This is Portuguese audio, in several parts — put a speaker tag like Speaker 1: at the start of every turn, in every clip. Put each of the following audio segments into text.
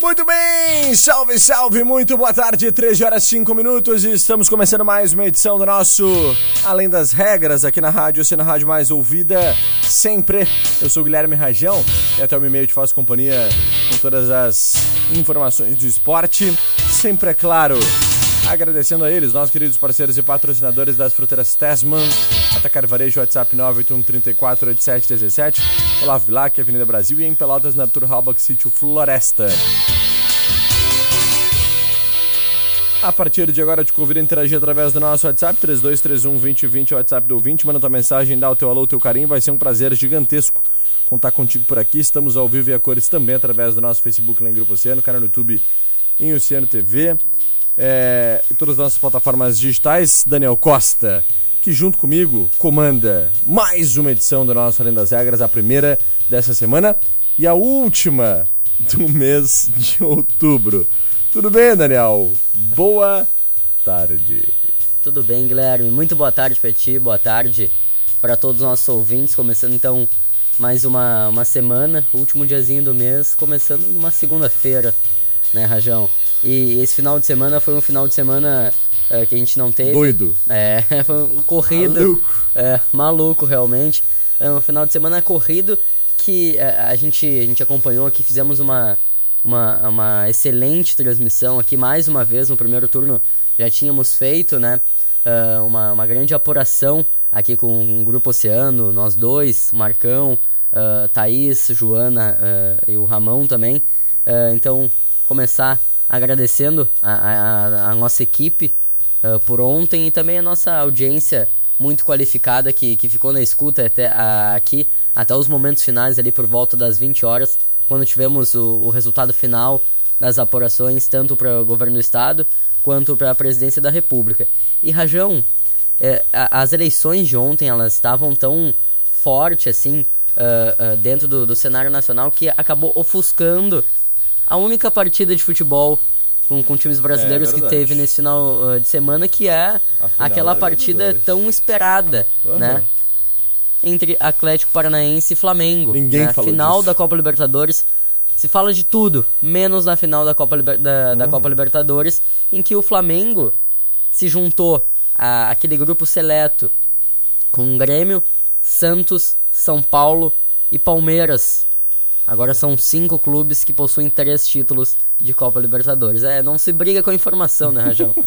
Speaker 1: Muito bem, salve, salve, muito boa tarde, 13 horas 5 minutos estamos começando mais uma edição do nosso Além das Regras aqui na rádio, sendo a rádio mais ouvida sempre. Eu sou Guilherme Rajão e até o meu e-mail te faço companhia com todas as informações do esporte. Sempre é claro, agradecendo a eles, nossos queridos parceiros e patrocinadores das fruteiras Tesman, Atacar Varejo, WhatsApp 981348717, Olavo Bilac, Avenida Brasil e em Pelotas, na Arthur Halbach, Sítio Floresta. A partir de agora, te convido a interagir através do nosso WhatsApp, 3231-2020, WhatsApp do ouvinte. Manda tua mensagem, dá o teu alô, o teu carinho. Vai ser um prazer gigantesco contar contigo por aqui. Estamos ao vivo e a cores também através do nosso Facebook lá em Grupo Oceano, canal no YouTube em Oceano TV. É, todas as nossas plataformas digitais. Daniel Costa, que junto comigo comanda mais uma edição do nosso Além das Regras, a primeira dessa semana e a última do mês de outubro. Tudo bem, Daniel? Boa tarde.
Speaker 2: Tudo bem, Guilherme? Muito boa tarde para ti, boa tarde para todos os nossos ouvintes. Começando então mais uma, uma semana, último diazinho do mês, começando numa segunda-feira, né, Rajão? E esse final de semana foi um final de semana uh, que a gente não teve.
Speaker 1: Doido.
Speaker 2: É, foi um corrido.
Speaker 1: Maluco.
Speaker 2: É, maluco, realmente. É um final de semana corrido que uh, a, gente, a gente acompanhou aqui, fizemos uma uma, uma excelente transmissão aqui, mais uma vez, no primeiro turno já tínhamos feito, né? Uh, uma, uma grande apuração aqui com o Grupo Oceano, nós dois, Marcão, uh, Thaís, Joana uh, e o Ramon também. Uh, então, começar agradecendo a, a, a nossa equipe por ontem e também a nossa audiência muito qualificada que, que ficou na escuta até a, aqui, até os momentos finais ali por volta das 20 horas quando tivemos o, o resultado final das apurações, tanto para o governo do estado quanto para a presidência da república. E Rajão, é, a, as eleições de ontem elas estavam tão forte assim uh, uh, dentro do, do, cenário nacional que acabou ofuscando a única partida de futebol com, com times brasileiros é, que teve nesse final uh, de semana, que é aquela partida tão esperada, uhum. né? entre Atlético Paranaense e Flamengo.
Speaker 1: Ninguém
Speaker 2: né?
Speaker 1: falou
Speaker 2: Final
Speaker 1: disso.
Speaker 2: da Copa Libertadores. Se fala de tudo, menos na final da Copa, Liber... da, da
Speaker 1: Uhum.
Speaker 2: Copa Libertadores, em que o Flamengo se juntou a aquele grupo seleto com Grêmio, Santos, São Paulo e Palmeiras. Agora são cinco clubes que possuem três títulos de Copa Libertadores. É, não se briga com a informação, né, Rajão?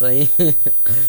Speaker 2: Isso aí,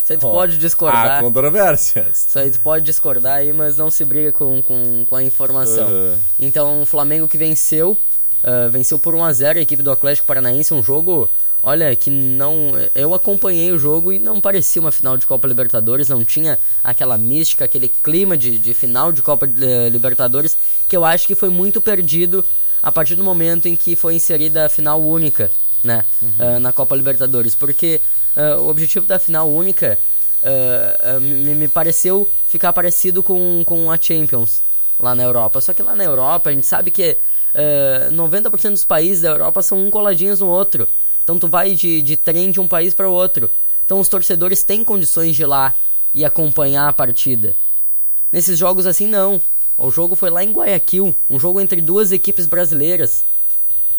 Speaker 2: isso aí tu
Speaker 1: Ó,
Speaker 2: pode discordar.
Speaker 1: Há controvérsias.
Speaker 2: Isso aí tu pode discordar aí, mas não se briga com, com, com a informação.
Speaker 1: Uhum.
Speaker 2: Então, o Flamengo que venceu, uh, venceu por 1x0 a equipe do Atlético Paranaense, um jogo, olha, que não... Eu acompanhei o jogo e não parecia uma final de Copa Libertadores, não tinha aquela mística, aquele clima de, de final de Copa eh, Libertadores, que eu acho que foi muito perdido a partir do momento em que foi inserida a final única, né, uh, na Copa Libertadores, porque uh, o objetivo da final única uh, me, me pareceu ficar parecido com, com a Champions lá na Europa. Só que lá na Europa a gente sabe que uh, 90% dos países da Europa são um coladinhos no outro. Então tu vai de, de trem de um país para o outro. Então os torcedores têm condições de ir lá e acompanhar a partida. Nesses jogos assim não. O jogo foi lá em Guayaquil, um jogo entre duas equipes brasileiras.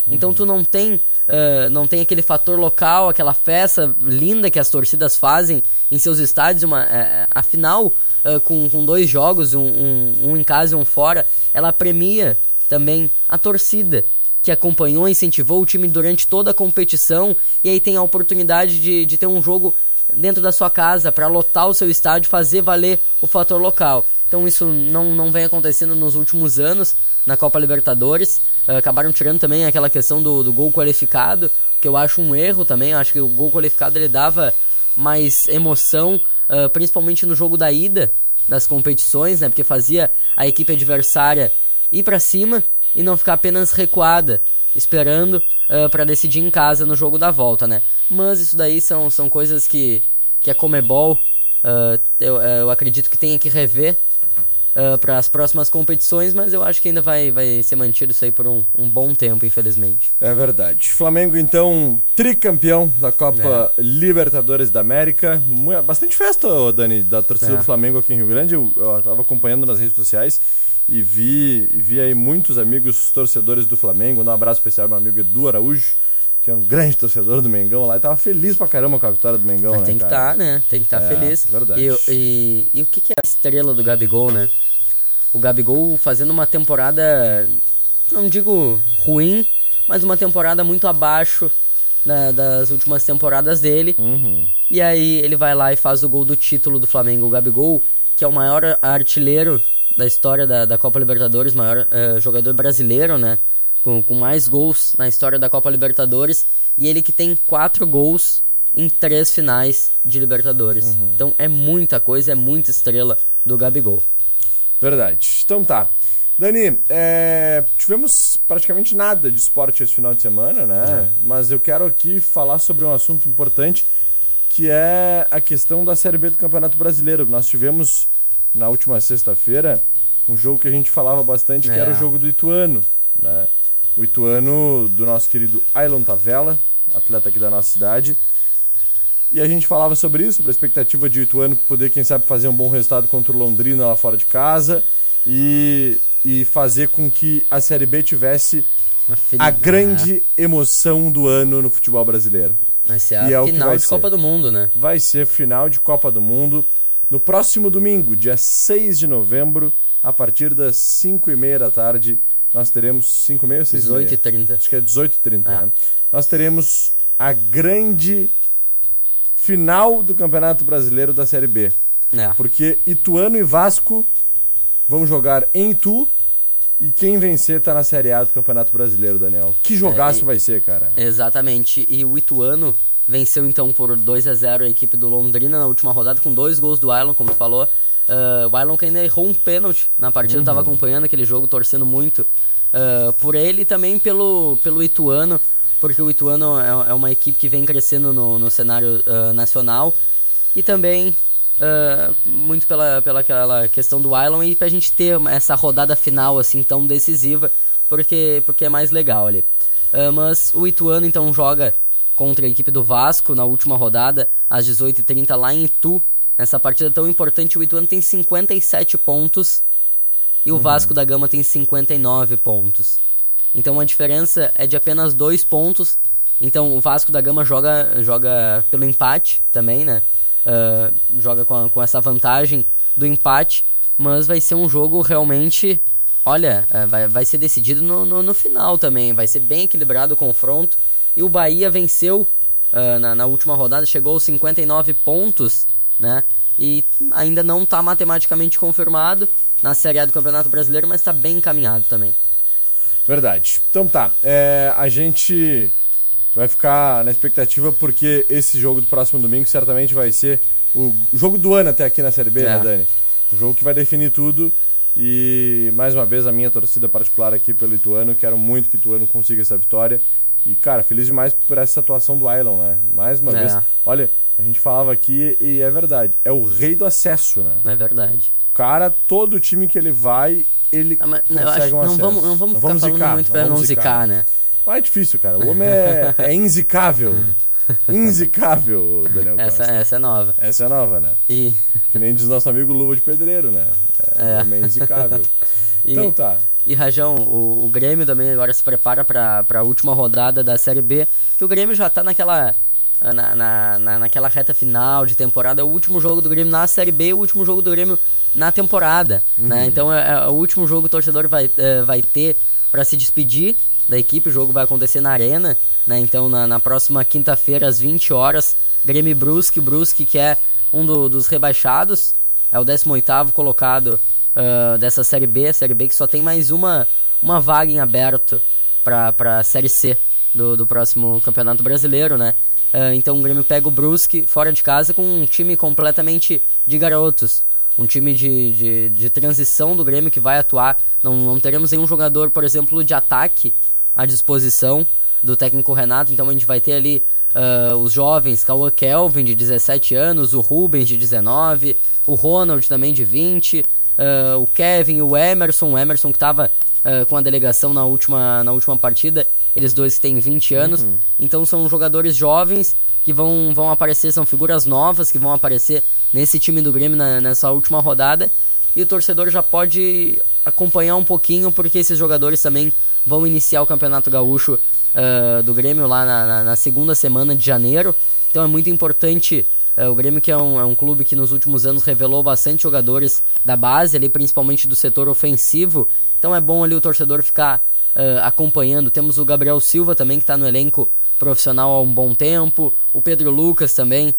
Speaker 2: Então tu não tem, uh, não tem aquele fator local, aquela festa linda que as torcidas fazem em seus estádios. Uma, uh, afinal, uh, com, com dois jogos, um, um, um em casa e um fora, ela premia também a torcida que acompanhou, incentivou o time durante toda a competição e aí tem a oportunidade de, de ter um jogo dentro da sua casa para lotar o seu estádio, fazer valer o fator local. Então isso não, não vem acontecendo nos últimos anos na Copa Libertadores. Uh, acabaram tirando também aquela questão do, do, gol qualificado, que eu acho um erro também. Eu acho que o gol qualificado ele dava mais emoção, uh, principalmente no jogo da ida das competições, né? Porque fazia a equipe adversária ir para cima e não ficar apenas recuada, esperando uh, para decidir em casa no jogo da volta, né? Mas isso daí são, são coisas que, que a Comebol, eu, eu acredito que tenha que rever uh, para as próximas competições, mas eu acho que ainda vai, vai ser mantido isso aí por um, um bom tempo, infelizmente.
Speaker 1: É verdade. Flamengo, então, tricampeão da Copa é. Libertadores da América. Bastante festa, Dani, da torcida é. do Flamengo aqui em Rio Grande. Eu, estava acompanhando nas redes sociais e vi, vi aí muitos amigos torcedores do Flamengo. Um abraço especial ao meu amigo Edu Araújo que é um grande torcedor do Mengão lá, e tava feliz pra caramba com a vitória do Mengão, Mas
Speaker 2: né? Tem que estar, tá, né? Tem que estar tá é, feliz.
Speaker 1: Verdade.
Speaker 2: E, e, e, o que, que é a estrela do Gabigol, né? o Gabigol fazendo uma temporada, não digo ruim, mas uma temporada muito abaixo né, das últimas temporadas dele.
Speaker 1: Uhum.
Speaker 2: E aí ele vai lá e faz o gol do título do Flamengo. O Gabigol, que é o maior artilheiro da história da, da Copa Libertadores, maior uh, jogador brasileiro, né? Com, com mais gols na história da Copa Libertadores. E ele que tem quatro gols em três finais de Libertadores. Uhum. Então é muita coisa, é muita estrela do Gabigol.
Speaker 1: Verdade. Então tá. Dani, é, tivemos praticamente nada de esporte esse final de semana, né? É. Mas eu quero aqui falar sobre um assunto importante que é a questão da Série B do Campeonato Brasileiro. Nós tivemos na última sexta-feira um jogo que a gente falava bastante, que é. era o jogo do Ituano, né? O Ituano do nosso querido Ailon Tavella, atleta aqui da nossa cidade. E a gente falava sobre isso, sobre a expectativa de o Ituano poder, quem sabe, fazer um bom resultado contra o Londrina lá fora de casa e, e fazer com que a Série B tivesse a grande é. emoção do ano no futebol brasileiro.
Speaker 2: Vai ser a e é final de ser. Copa do Mundo, né?
Speaker 1: Vai ser final de Copa do Mundo no próximo domingo, dia 6 de novembro, a partir das 5 e meia da tarde. Nós teremos 5 e meia ou 6 18
Speaker 2: e 30.
Speaker 1: Acho que é 18 e 30, ah. né? Nós teremos a grande final do Campeonato Brasileiro da Série B.
Speaker 2: É.
Speaker 1: Porque Ituano e Vasco vão jogar em Itu e quem vencer tá na Série A do Campeonato Brasileiro, Daniel. Que jogaço é, vai ser, cara.
Speaker 2: Exatamente. E o Ituano venceu então por 2 a 0 a equipe do Londrina na última rodada com dois gols do Ailon, como tu falou. Uh, o Ailon que ainda errou um pênalti na partida, uhum. tava acompanhando aquele jogo, torcendo muito uh, por ele e também pelo, pelo Ituano porque o Ituano é, é uma equipe que vem crescendo no, no cenário uh, nacional e também uh, muito pela, pela aquela questão do Island e pra gente ter essa rodada final assim tão decisiva, porque, porque é mais legal ali. Uh, mas o Ituano então joga contra a equipe do Vasco na última rodada, às 18h30 lá em Itu. Nessa partida tão importante, o Ituano tem 57 pontos e o uhum. Vasco da Gama tem 59 pontos. Então a diferença é de apenas dois pontos. Então o Vasco da Gama joga, joga pelo empate também, né? Uh, joga com, a, com essa vantagem do empate, mas vai ser um jogo realmente. Olha, uh, vai, vai ser decidido no, no, no, final também. Vai ser bem equilibrado o confronto. E o Bahia venceu uh, na, na última rodada, chegou aos 59 pontos, né? E ainda não está matematicamente confirmado na Série A do Campeonato Brasileiro, mas está bem encaminhado também.
Speaker 1: Verdade. Então tá, é, a gente vai ficar na expectativa porque esse jogo do próximo domingo certamente vai ser o jogo do ano até aqui na Série B, né, é. né, Dani? O jogo que vai definir tudo. E mais uma vez a minha torcida particular aqui pelo Ituano, quero muito que o Ituano consiga essa vitória. E, cara, feliz demais por essa atuação do Ailon, né? Mais uma é. vez. Olha, a gente falava aqui e é verdade. É o rei do acesso, né?
Speaker 2: É verdade.
Speaker 1: Cara, todo time que ele vai, ele ah, mas, consegue acho, um
Speaker 2: não vamos, não vamos não ficar vamos falando zicar, muito pra não, zicar, né?
Speaker 1: Mas é difícil, cara. O homem é, é inzicável. Inzicável, Daniel
Speaker 2: essa,
Speaker 1: Costa.
Speaker 2: Essa é nova.
Speaker 1: Essa é nova, né?
Speaker 2: E...
Speaker 1: Que nem diz nosso amigo Luva de Pedreiro, né? É, é. homem inzicável. e, então tá.
Speaker 2: E Rajão, o, o Grêmio também agora se prepara para a última rodada da Série B, que o Grêmio já tá naquela na, na, na, naquela reta final de temporada. É o último jogo do Grêmio na Série B, o último jogo do Grêmio na temporada. Né? Uhum. Né? Então é, é, o último jogo que o torcedor vai, é, vai ter para se despedir da equipe. O jogo vai acontecer na Arena. Né? Então na, na próxima quinta-feira, às 20 horas, Grêmio Brusque. Brusque que é um do, dos rebaixados, é o 18 colocado uh, dessa Série B, Série B que só tem mais uma, uma vaga em aberto para a Série C do, do próximo Campeonato Brasileiro, né? Uh, então o Grêmio pega o Brusque fora de casa com um time completamente de garotos. Um time de, de, de transição do Grêmio que vai atuar. Não, não teremos nenhum jogador, por exemplo, de ataque à disposição do técnico Renato. Então a gente vai ter ali uh, os jovens, Cauã Kelvin, de 17 anos, o Rubens, de 19, o Ronald também, de 20, uh, ah, o Kevin, o Emerson, o Emerson que estava uh, com a delegação na última, na última partida, eles dois têm 20 anos. Uhum. Então são jogadores jovens que vão, vão aparecer, são figuras novas que vão aparecer nesse time do Grêmio na, nessa última rodada. E o torcedor já pode acompanhar um pouquinho, porque esses jogadores também vão iniciar o Campeonato Gaúcho uh, do Grêmio lá na, na, na, segunda semana de janeiro. Então é muito importante. Uh, o Grêmio que é um, é um clube que nos últimos anos revelou bastante jogadores da base, ali principalmente do setor ofensivo. Então é bom ali o torcedor ficar uh, acompanhando. Temos o Gabriel Silva também que está no elenco profissional há um bom tempo. O Pedro Lucas também,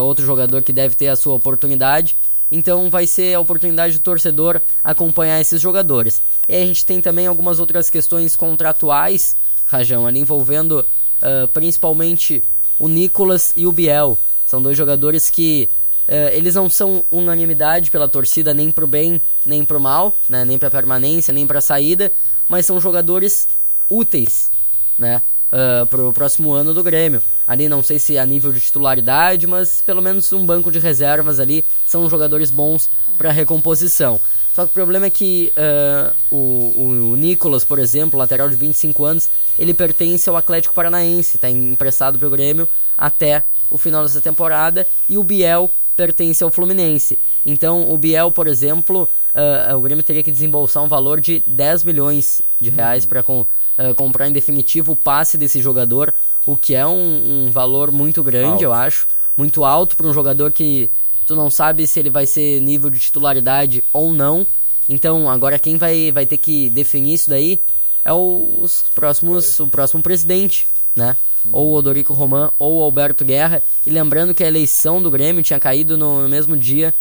Speaker 2: outro jogador que deve ter a sua oportunidade. Então vai ser a oportunidade do torcedor acompanhar esses jogadores. E a gente tem também algumas outras questões contratuais Rajão, ali envolvendo uh, principalmente o Nicolas e o Biel. São dois jogadores que uh, eles não são unanimidade pela torcida nem pro bem nem pro mal, né? nem pra permanência, nem pra saída, mas são jogadores úteis, né? Uh, pro próximo ano do Grêmio. Ali não sei se a nível de titularidade, mas pelo menos um banco de reservas ali são jogadores bons para recomposição. Só que o problema é que uh, o, o Nicolas, por exemplo, lateral de 25 anos, ele pertence ao Atlético Paranaense, está emprestado para o Grêmio até o final dessa temporada, e o Biel pertence ao Fluminense. Então, o Biel, por exemplo, uh, o Grêmio teria que desembolsar um valor de 10 milhões de reais para com, uh, comprar em definitivo o passe desse jogador, o que é um, um valor muito grande, alto. eu acho, muito alto para um jogador que tu não sabe se ele vai ser nível de titularidade ou não. Então, agora quem vai, vai ter que definir isso daí é o, os próximos, o próximo presidente, né? Ou o Odorico Roman ou o Alberto Guerra. E lembrando que a eleição do Grêmio tinha caído no mesmo dia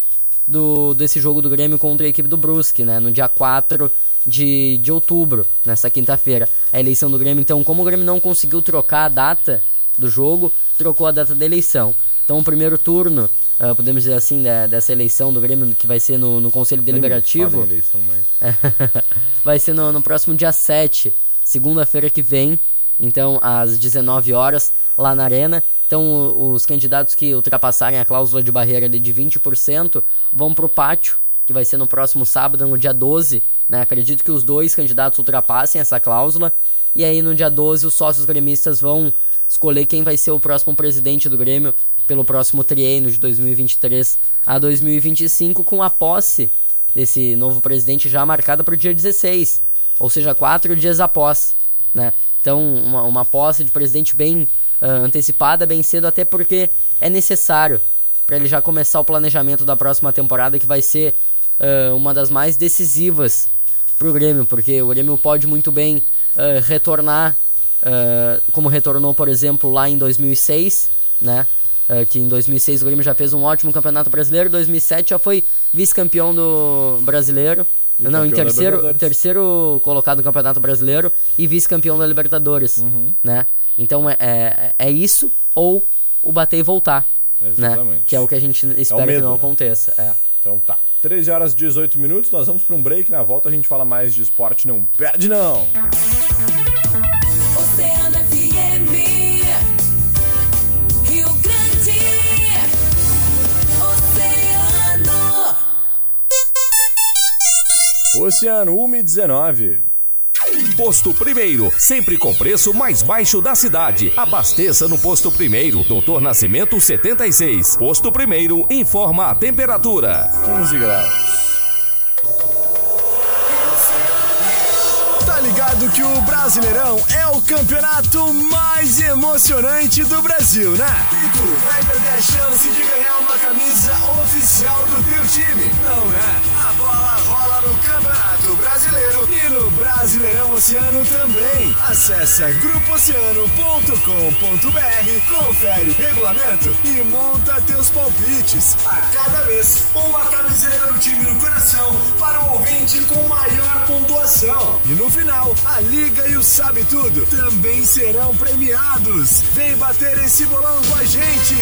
Speaker 2: do, desse jogo do Grêmio contra a equipe do Brusque, né? No dia 4 de, de outubro, nessa quinta-feira. A eleição do Grêmio, então, como o Grêmio não conseguiu trocar a data do jogo, trocou a data da eleição. Então, o primeiro turno uh, podemos dizer assim, da, dessa eleição do Grêmio que vai ser no, no Conselho Deliberativo. Eleição, mas... vai ser no, no próximo dia 7, segunda-feira que vem, então às 19 horas, lá na Arena. Então os candidatos que ultrapassarem a cláusula de barreira de 20% vão para o pátio, que vai ser no próximo sábado, no dia 12. Né? Acredito que os dois candidatos ultrapassem essa cláusula. E aí no dia 12 os sócios gremistas vão escolher quem vai ser o próximo presidente do Grêmio pelo próximo triênio de 2023 a 2025, com a posse desse novo presidente já marcada para o dia 16, ou seja, quatro dias após. Né? Então, uma, uma posse de presidente bem antecipada, bem cedo, até porque é necessário para ele já começar o planejamento da próxima temporada, que vai ser uh, uma das mais decisivas para o Grêmio, porque o Grêmio pode muito bem uh, retornar, como retornou, por exemplo, lá em 2006, né? Uh, que em 2006 o Grêmio já fez um ótimo campeonato brasileiro, 2007 já foi vice-campeão do brasileiro. E não, em terceiro, terceiro colocado no Campeonato Brasileiro e vice-campeão da Libertadores, uhum. né? Então é, é, é, isso ou o bater e voltar, né? Exatamente. né? Que é o que a gente espera é medo, que não né? aconteça. É.
Speaker 1: Então tá. 13 horas e 18 minutos, nós vamos para um break. Na volta a gente fala mais de esporte. Não perde não! Oceano 119.
Speaker 3: Posto Primeiro, sempre com preço mais baixo da cidade. Abasteça no Posto Primeiro, Doutor Nascimento 76. Posto Primeiro informa a temperatura:
Speaker 1: 15 graus. ligado que o Brasileirão é o campeonato mais emocionante do Brasil, né? E tu vai perder a chance de ganhar uma camisa oficial do teu time, não é? A bola rola no Campeonato Brasileiro e no Brasileirão Oceano também. Acesse grupooceano.com.br, confere o regulamento e monta teus palpites. A cada vez, uma camiseta do time no coração para o
Speaker 4: ouvinte com maior pontuação. E no final, a Liga e o Sabe Tudo também serão premiados. Vem bater esse bolão com a gente.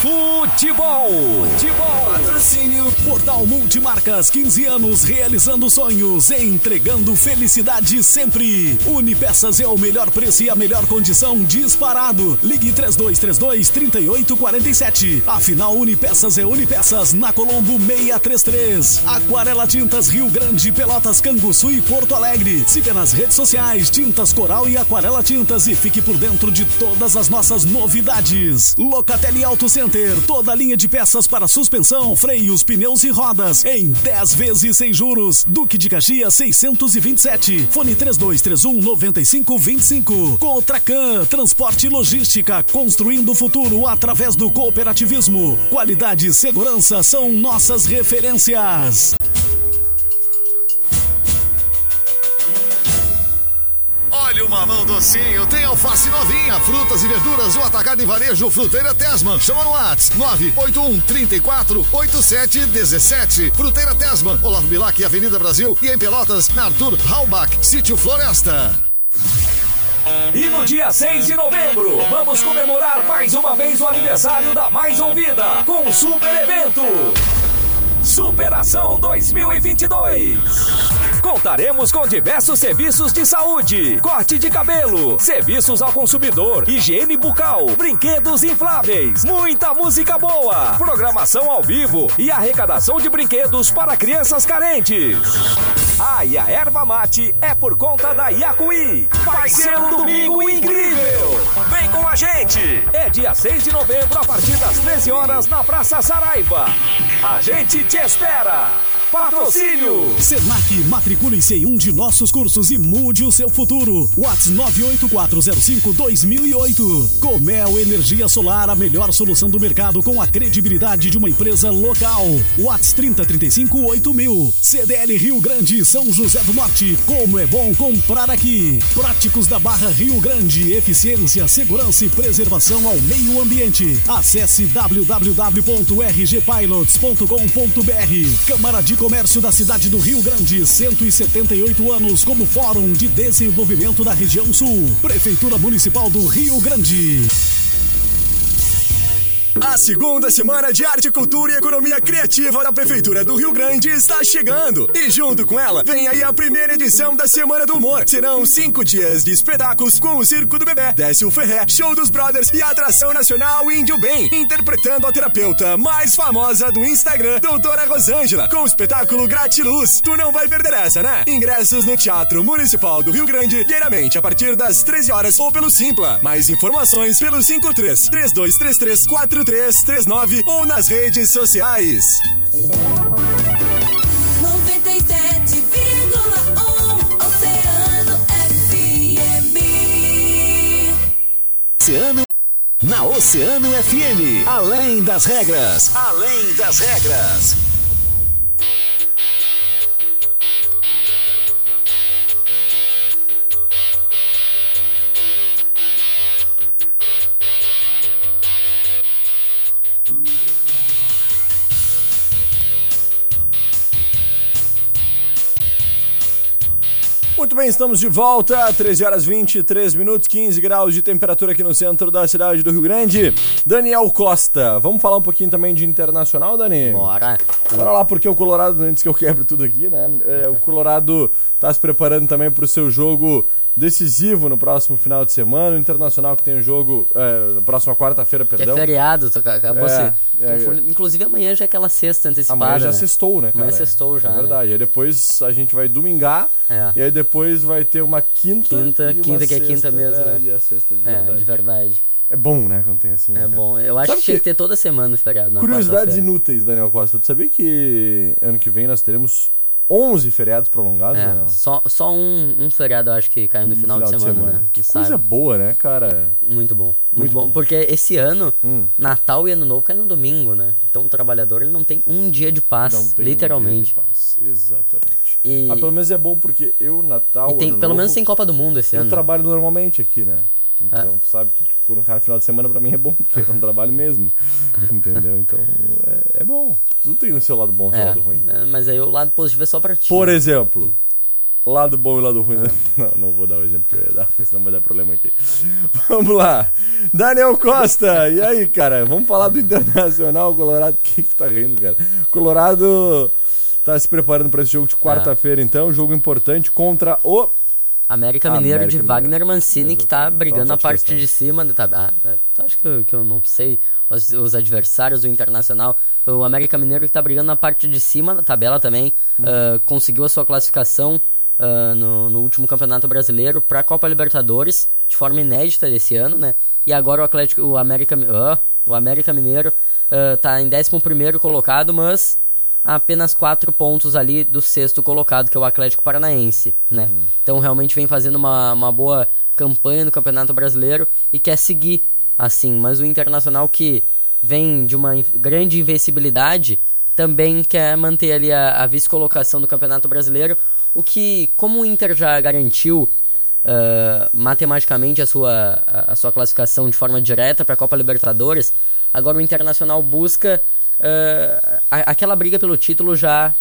Speaker 5: Futebol. Futebol.
Speaker 4: Patrocínio
Speaker 5: Portal Multimarcas, 15 anos realizando sonhos, entregando felicidade sempre. Unipeças é o melhor preço e a melhor condição disparado. Ligue 3232 3847. Afinal, Unipeças é Unipeças na Colombo 633. Aquarela Tintas Rio Grande, Pelotas, Canguçu e Porto Alegre. Siga nas redes sociais Tintas Coral e Aquarela Tintas e fique por dentro de todas as nossas novidades. Locatelli Auto Center, toda a linha de peças para suspensão, freios, pneus e rodas em 10 vezes sem juros. Duque de Caxias 627. Fone 3231 9525. Contracan, transporte e logística, construindo o futuro através do cooperativismo. Qualidade e segurança são nossas referências.
Speaker 6: Mamão docinho, tem alface novinha, frutas e verduras, o atacado e varejo Fruteira Tesman. Chama no Whats 981 34 87 17. Fruteira Tesman, Olavo Bilac, Avenida Brasil e em Pelotas, na Arthur Halbach, Sítio Floresta.
Speaker 5: E no dia 6 de novembro, vamos comemorar mais uma vez o aniversário da Mais Ouvida com um super evento. Superação 2022. Contaremos com diversos serviços de saúde, corte de cabelo, serviços ao consumidor, higiene bucal, brinquedos infláveis, muita música boa, programação ao vivo e arrecadação de brinquedos para crianças carentes. Ah, e a erva mate é por conta da Iacuí. Vai ser um domingo incrível. Vem com a gente. É dia 6 de novembro a partir das 13 horas na Praça Saraiva. A gente te espera. Patrocínio! Senac, matricule-se em um de nossos cursos e mude o seu futuro. Whats 984052008. Comel Energia Solar, a melhor solução do mercado com a credibilidade de uma empresa local. Whats 30358000. CDL Rio Grande, São José do Norte. Como é bom comprar aqui. Práticos da Barra Rio Grande, eficiência, segurança e preservação ao meio ambiente. Acesse www.rgpilots.com.br. Câmara Comércio da cidade do Rio Grande, 178 anos como Fórum de Desenvolvimento da Região Sul. Prefeitura Municipal do Rio Grande.
Speaker 4: A segunda semana de Arte, Cultura e Economia Criativa da Prefeitura do Rio Grande está chegando. E junto com ela, vem aí a primeira edição da Semana do Humor. Serão cinco dias de espetáculos com o Circo do Bebê, Décio Ferré, Show dos Brothers e a atração nacional Índio Bem, interpretando a terapeuta mais famosa do Instagram, Doutora Rosângela, com o espetáculo Gratiluz. Tu não vai perder essa, né? Ingressos no Teatro Municipal do Rio Grande, diariamente a partir das 13 horas ou pelo Simpla. Mais informações pelo 53 3233 4339 ou nas redes sociais.
Speaker 7: 97,1 Oceano FM.
Speaker 3: Oceano. Na Oceano FM. Além das regras. Além das regras.
Speaker 1: Muito bem, estamos de volta, 13 horas 23 minutos, 15 graus de temperatura aqui no centro da cidade do Rio Grande. Daniel Costa, vamos falar um pouquinho também de internacional, Dani?
Speaker 2: Bora.
Speaker 1: Bora lá, porque o Colorado, antes que eu quebre tudo aqui, né? é, o Colorado tá se preparando também para o seu jogo decisivo no próximo final de semana. O Internacional que tem um jogo é, na próxima quarta-feira,
Speaker 2: Que é
Speaker 1: perdão.
Speaker 2: feriado, ca- acabou
Speaker 1: É,
Speaker 2: se
Speaker 1: é.
Speaker 2: Inclusive amanhã já é aquela sexta antecipada.
Speaker 1: Amanhã já
Speaker 2: né?
Speaker 1: sextou, né, cara?
Speaker 2: Amanhã sextou já,
Speaker 1: É
Speaker 2: né?
Speaker 1: verdade. Aí depois a gente vai domingar.
Speaker 2: É.
Speaker 1: E aí depois vai ter uma quinta.
Speaker 2: Quinta, quinta que é
Speaker 1: sexta,
Speaker 2: quinta mesmo,
Speaker 1: É,
Speaker 2: né?
Speaker 1: e a sexta de
Speaker 2: É,
Speaker 1: verdade.
Speaker 2: de verdade.
Speaker 1: É bom, né, quando tem assim. né,
Speaker 2: É
Speaker 1: cara?
Speaker 2: bom. Eu acho
Speaker 1: Sabe
Speaker 2: que tinha
Speaker 1: que-
Speaker 2: ter toda semana o feriado.
Speaker 1: Curiosidades inúteis, Daniel Costa. Tu sabia que ano que vem nós teremos 11 feriados prolongados,
Speaker 2: É,
Speaker 1: Daniel?
Speaker 2: só, só um, um feriado eu acho que caiu no, final, de semana, né?
Speaker 1: Que coisa
Speaker 2: sábado.
Speaker 1: boa, né, cara?
Speaker 2: Muito bom. Muito,
Speaker 1: Muito
Speaker 2: bom.
Speaker 1: bom.
Speaker 2: Porque esse ano,
Speaker 1: Hum.
Speaker 2: Natal e Ano Novo cai no domingo, né? Então o trabalhador ele não tem um dia de paz, literalmente.
Speaker 1: um dia de paz. Exatamente.
Speaker 2: E-
Speaker 1: Ah, pelo menos é bom porque eu, Natal.
Speaker 2: E tem, pelo
Speaker 1: Novo,
Speaker 2: menos tem Copa do Mundo esse
Speaker 1: Eu
Speaker 2: ano.
Speaker 1: trabalho normalmente aqui, né? Então, tu sabe que tipo, cara final de semana pra mim é bom, porque eu não trabalho mesmo. Entendeu? Então, é, é bom. Tudo tem no seu lado bom e no seu
Speaker 2: É,
Speaker 1: lado ruim.
Speaker 2: é, mas aí o lado positivo é só pra ti.
Speaker 1: Por
Speaker 2: né?
Speaker 1: exemplo, lado bom e lado ruim. né? Não, não vou dar o exemplo que eu ia dar, porque senão vai dar problema aqui. Vamos lá. Daniel Costa, e aí, cara? Vamos falar do Internacional, Colorado. O que que tu tá rindo, cara? Colorado tá se preparando pra esse jogo de quarta-feira, então. Jogo importante contra o.
Speaker 2: América Mineiro
Speaker 1: América
Speaker 2: de. Wagner Mancini, que tá brigando na parte
Speaker 1: questão.
Speaker 2: de cima da tabela. Ah, é, acho que, eu- que eu não sei os, os adversários do Internacional. O América Mineiro que tá brigando na parte de cima da tabela também.
Speaker 1: Hum.
Speaker 2: ah, conseguiu a sua classificação ah, no, no último Campeonato Brasileiro pra Copa Libertadores, de forma inédita desse ano, né? E agora o Atlético, o América, ah, o América Mineiro ah, tá em 11º colocado, mas a apenas quatro pontos ali do sexto colocado, que é o Atlético Paranaense, né? Então realmente vem fazendo uma, uma boa campanha no Campeonato Brasileiro e quer seguir assim, mas o Internacional que vem de uma grande invencibilidade também quer manter ali a, a vice-colocação do Campeonato Brasileiro, o que, como o Inter já garantiu ah, matematicamente a sua, a, a sua classificação de forma direta para a Copa Libertadores, agora o Internacional busca a- aquela briga pelo título já,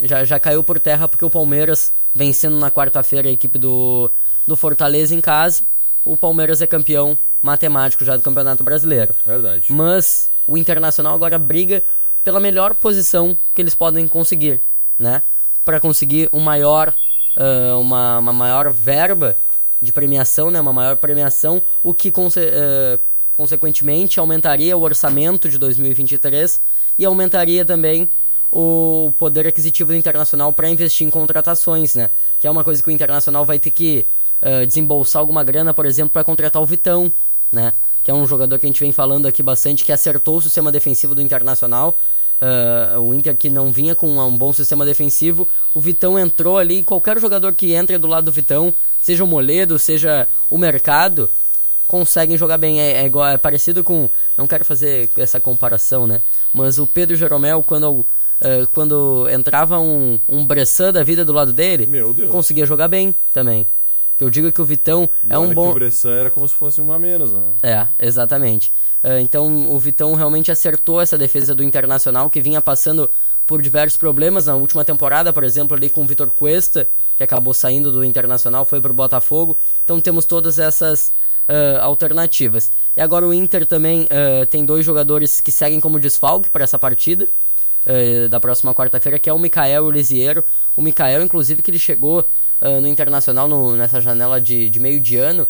Speaker 2: já, já caiu por terra porque o Palmeiras vencendo na quarta-feira a equipe do, do Fortaleza em casa, o Palmeiras é campeão matemático já do Campeonato Brasileiro.
Speaker 1: Verdade.
Speaker 2: Mas o Internacional agora briga pela melhor posição que eles podem conseguir, né? Para conseguir um maior, ah, uma, uma maior verba de premiação, né? Uma maior premiação, o que ah, consequentemente aumentaria o orçamento de 2023 e aumentaria também o poder aquisitivo do Internacional para investir em contratações, né? Que é uma coisa que o Internacional vai ter que ah, desembolsar alguma grana, por exemplo, para contratar o Vitão, né? Que é um jogador que a gente vem falando aqui bastante, que acertou o sistema defensivo do Internacional. Ah, o Inter que não vinha com um bom sistema defensivo, o Vitão entrou ali. Qualquer jogador que entre do lado do Vitão, seja o Moledo, seja o Mercado, conseguem jogar bem. É, é igual, é parecido com. Não quero fazer essa comparação, né? Mas o Pedro Jeromel, quando, eh, quando entrava um, um Bressan da vida do lado dele, conseguia jogar bem também. Eu digo que o Vitão
Speaker 1: E
Speaker 2: é um bom.
Speaker 1: que o Bressan era como se fosse um a menos, né?
Speaker 2: É, exatamente. Ah, então o Vitão realmente acertou essa defesa do Internacional, que vinha passando por diversos problemas na última temporada, por exemplo, ali com o Vitor Cuesta, que acabou saindo do Internacional, foi pro Botafogo. Então temos todas essas ah, alternativas. E agora o Inter também ah, tem dois jogadores que seguem como desfalque para essa partida. eh, da próxima quarta-feira, que é o Mikael o Lisiero. O Mikael, inclusive, que ele chegou no Internacional no- nessa janela de, de meio de ano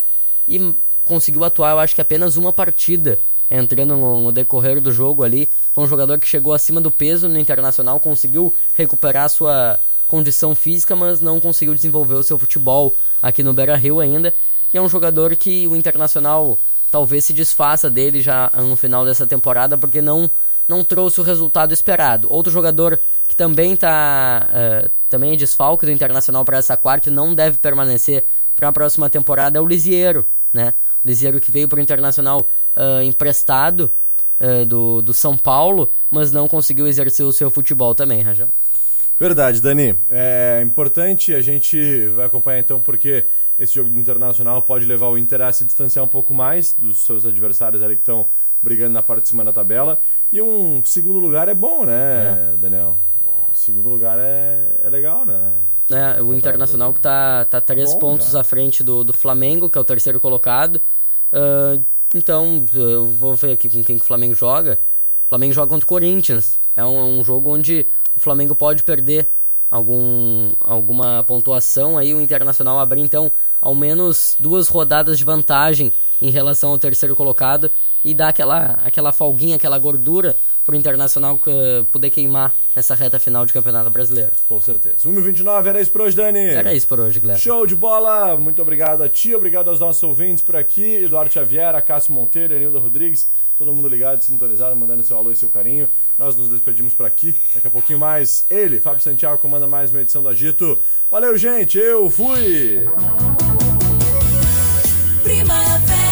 Speaker 2: e conseguiu atuar, eu acho que apenas uma partida entrando no, decorrer do jogo ali. Foi um jogador que chegou acima do peso no Internacional, conseguiu recuperar sua condição física, mas não conseguiu desenvolver o seu futebol aqui no Beira-Rio ainda. E é um jogador que o Internacional talvez se desfaça dele já no final dessa temporada, porque não não trouxe o resultado esperado. Outro jogador que também tá eh, também é desfalque do Internacional para essa quarta e não deve permanecer para a próxima temporada é o Lisiero, né? O Lisiero que veio para o Internacional ah, emprestado ah, do, do São Paulo, mas não conseguiu exercer o seu futebol também, Rajão.
Speaker 1: Verdade, Dani. É importante, a gente vai acompanhar então porque esse jogo do Internacional pode levar o Inter a se distanciar um pouco mais dos seus adversários ali que estão brigando na parte de cima da tabela. E um segundo lugar é bom, né, Daniel? Segundo lugar é, é legal, né?
Speaker 2: É, o Internacional que tá, tá três
Speaker 1: Bom,
Speaker 2: pontos
Speaker 1: já.
Speaker 2: à frente do, do Flamengo, que é o terceiro colocado. Ah, então, eu vou ver aqui com quem que o Flamengo joga. Flamengo joga contra o Corinthians. É um, um jogo onde o Flamengo pode perder algum, alguma pontuação. Aí o Internacional abrir, então, ao menos duas rodadas de vantagem em relação ao terceiro colocado e dar aquela, aquela folguinha, aquela gordura pro Internacional eh, poder queimar nessa reta final de Campeonato Brasileiro.
Speaker 1: Com certeza. 1h29, era isso por hoje, Dani.
Speaker 2: Era isso por hoje, Guilherme.
Speaker 1: Show de bola! Muito obrigado a ti, obrigado aos nossos ouvintes por aqui, Eduardo Xavier, Cássio Monteiro, Enilda Rodrigues, todo mundo ligado, sintonizado, mandando seu alô e seu carinho. Nós nos despedimos por aqui. Daqui a pouquinho mais, ele, Fábio Santiago, comanda mais uma edição do Agito. Valeu, gente! Eu fui!
Speaker 7: Primavera.